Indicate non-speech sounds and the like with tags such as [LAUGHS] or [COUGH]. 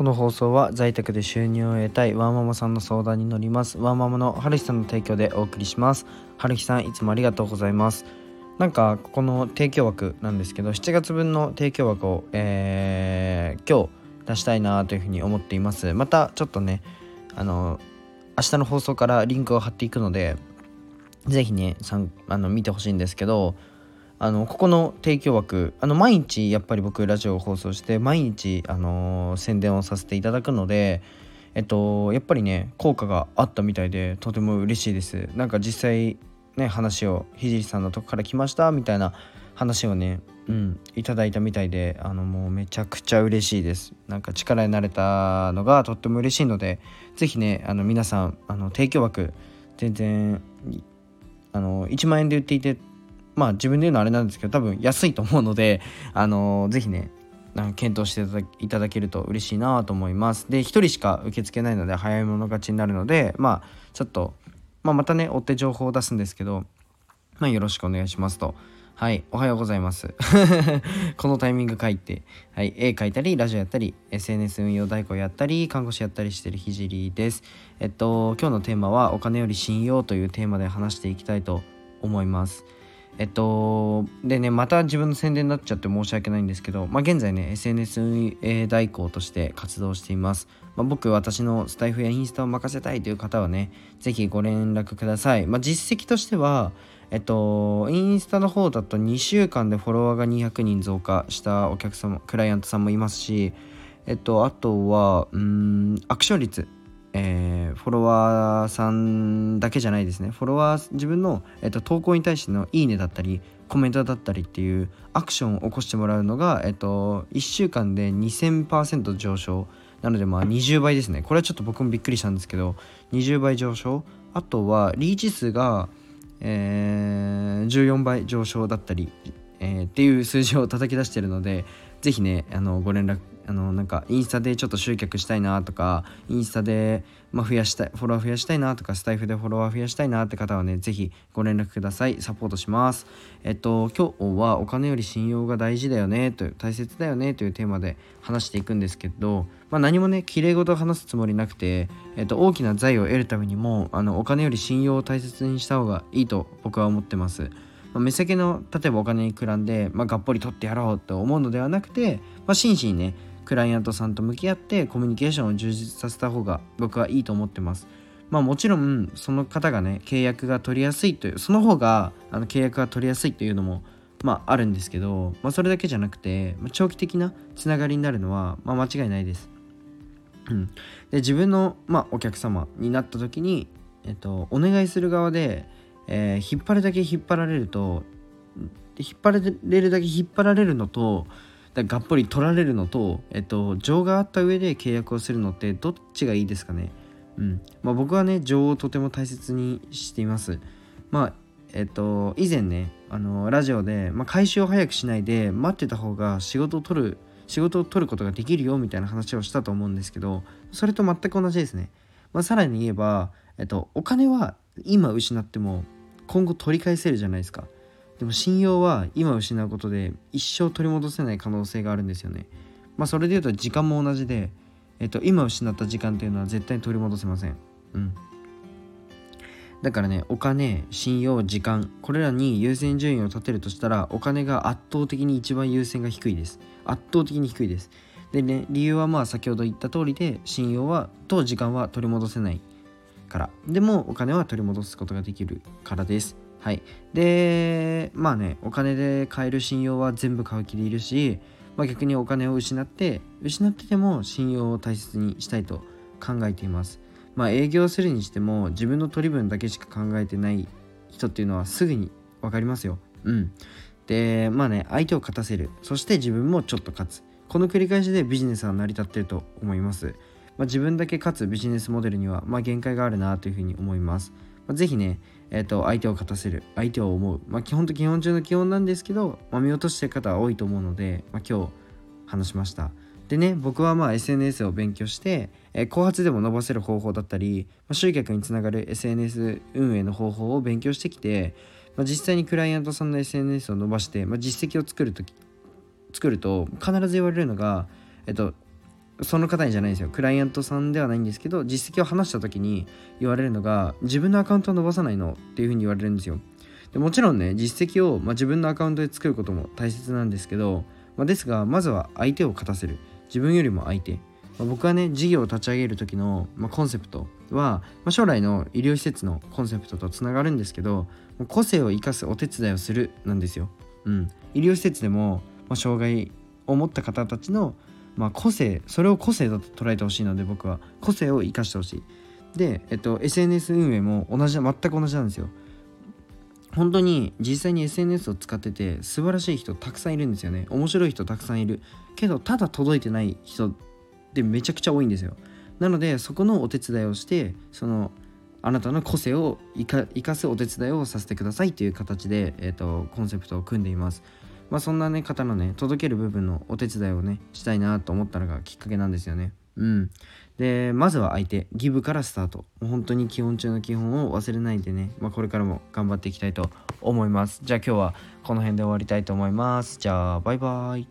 この放送は在宅で収入を得たいワーママさんの相談に乗ります。ワーママの春日さんの提供でお送りします。春日さんいつもありがとうございます。なんかここの提供枠なんですけど7月分の提供枠を、えー、今日出したいなというふうに思っています。またちょっとねあの明日の放送からリンクを貼っていくので是非ねさんあの見てほしいんですけどあのここの提供枠あの毎日やっぱり僕ラジオを放送して毎日あの宣伝をさせていただくのでえっとやっぱりね効果があったみたいでとても嬉しいです。なんか実際ね話をひじりさんのとこから来ましたみたいな話をねうんいただいたみたいであのもうめちゃくちゃ嬉しいです。なんか力になれたのがとっても嬉しいので是非ねあの皆さんあの提供枠全然あの1万円で売っていてまあ自分で言うのはあれなんですけど多分安いと思うので [LAUGHS] あの是非ね検討していただけると嬉しいなと思いますで1人しか受け付けないので早い者勝ちになるのでまあちょっと、まあ、またね追って情報を出すんですけどまあよろしくお願いしますとはい、おはようございます。[LAUGHS] このタイミング書いて、はい、絵描いたり、ラジオやったり、SNS 運用代行やったり、看護師やったりしてるひじりです。えっと、今日のテーマは、お金より信用というテーマで話していきたいと思います。えっと、でね、また自分の宣伝になっちゃって申し訳ないんですけど、まあ、現在ね、SNS 運営代行として活動しています。まあ、僕、私のスタイフやインスタを任せたいという方はね、ぜひご連絡ください。まあ、実績としては、えっと、インスタの方だと2週間でフォロワーが200人増加したお客様、クライアントさんもいますし、えっと、あとは、うん、アクション率。えー、フォロワーさんだけじゃないですね。フォロワー自分の、えーと、投稿に対してのいいねだったりコメントだったりっていうアクションを起こしてもらうのが、えーと、1週間で2000%上昇。なのでまあ20倍ですね。これはちょっと僕もびっくりしたんですけど20倍上昇。あとはリーチ数が、えー、14倍上昇だったり、えー、っていう数字を叩き出してるのでぜひねあのご連絡あのなんかインスタでちょっと集客したいなとかインスタで、まあ、増やしたいフォロワー増やしたいなとかスタイフでフォロワー増やしたいなって方はね是非ご連絡ください。サポートします。えっと今日はお金より信用が大事だよねという大切だよねというテーマで話していくんですけど、まあ、何もねきれい事を話すつもりなくて、えっと、大きな財を得るためにもあのお金より信用を大切にした方がいいと僕は思ってます。ま、目先の例えばお金にくらんで、まあ、がっぽり取ってやろうと思うのではなくて、まあ、真摯にねクライアントさんと向き合ってコミュニケーションを充実させた方が僕はいいと思ってます。まあもちろんその方がね契約が取りやすいというその方があの契約が取りやすいというのもまああるんですけど、まあ、それだけじゃなくて、ま、長期的なつながりになるのは、まあ、間違いないです。うん、で自分の、まあ、お客様になった時に、えっと、お願いする側で、えー、引っ張るだけ引っ張られると引っ張れるだけ引っ張られるのとだがっぽり取られるのと、えっと、情があった上で契約をするのってどっちがいいですかね？うん。まあ、僕はね情をとても大切にしています。まあえっと以前ねあのラジオで、まあ、回収を早くしないで待ってた方が仕事を取る仕事を取ることができるよみたいな話をしたと思うんですけどそれと全く同じですね、まあ、さらに言えば、えっと、お金は今失っても今後取り返せるじゃないですか。でも信用は今失うことで一生取り戻せない可能性があるんですよね。まあそれで言うと時間も同じで、えっと、今失った時間っていうのは絶対に取り戻せません。うん。だからね、お金、信用、時間、これらに優先順位を立てるとしたら、お金が圧倒的に一番優先が低いです。圧倒的に低いです。でね、理由はまあ先ほど言った通りで、信用はと時間は取り戻せないから。でも、お金は取り戻すことができるからです。はい。で、まあね、お金で買える信用は全部買う気でいるし、まあ、逆にお金を失って、失ってても信用を大切にしたいと考えています。まあ営業するにしても自分の取り分だけしか考えてない人っていうのはすぐに分かりますよ。うん。で、まあね、相手を勝たせる。そして自分もちょっと勝つ。この繰り返しでビジネスは成り立ってると思います。まあ、自分だけ勝つビジネスモデルには、まあ、限界があるなというふうに思います。まあ、ぜひね、えー、と相手を勝たせる相手を思う、まあ、基本と基本中の基本なんですけど、まあ、見落としてる方は多いと思うので、まあ、今日話しましたでね僕はまあ SNS を勉強して、えー、後発でも伸ばせる方法だったり、まあ、集客につながる SNS 運営の方法を勉強してきて、まあ、実際にクライアントさんの SNS を伸ばして、まあ、実績を作るとき作ると必ず言われるのが、えっと、その方にじゃないですよ。クライアントさんではないんですけど実績を話した時に言われるのが自分のアカウントを伸ばさないのっていうふうに言われるんですよ。でもちろんね実績を、まあ、自分のアカウントで作ることも大切なんですけど、まあ、ですがまずは相手を勝たせる。自分よりも相手、まあ、僕はね事業を立ち上げる時の、まコンセプトは、ま将来の医療施設のコンセプトとつながるんですけど個性を生かすお手伝いをするなんですよ、うん、医療施設でも、ま障害を持った方たちのまあ、個性それを個性だと捉えてほしいので僕は個性を生かしてほしい。で、えっと、SNS 運営も同じ全く同じなんですよ。本当に実際に SNS を使ってて素晴らしい人たくさんいるんですよね。面白い人たくさんいる。けどただ届いてない人ってめちゃくちゃ多いんですよ。なのでそこのお手伝いをしてそのあなたの個性を生かすお手伝いをさせてくださいという形で、えーとコンセプトを組んでいます。まあそんなね方のね届ける部分のお手伝いをねしたいなと思ったのがきっかけなんですよね。うん。でまずは相手ギブからスタート。本当に基本中の基本を忘れないでね、まあ、これからも頑張っていきたいと思います。じゃあ今日はこの辺で終わりたいと思います。じゃあバイバーイ。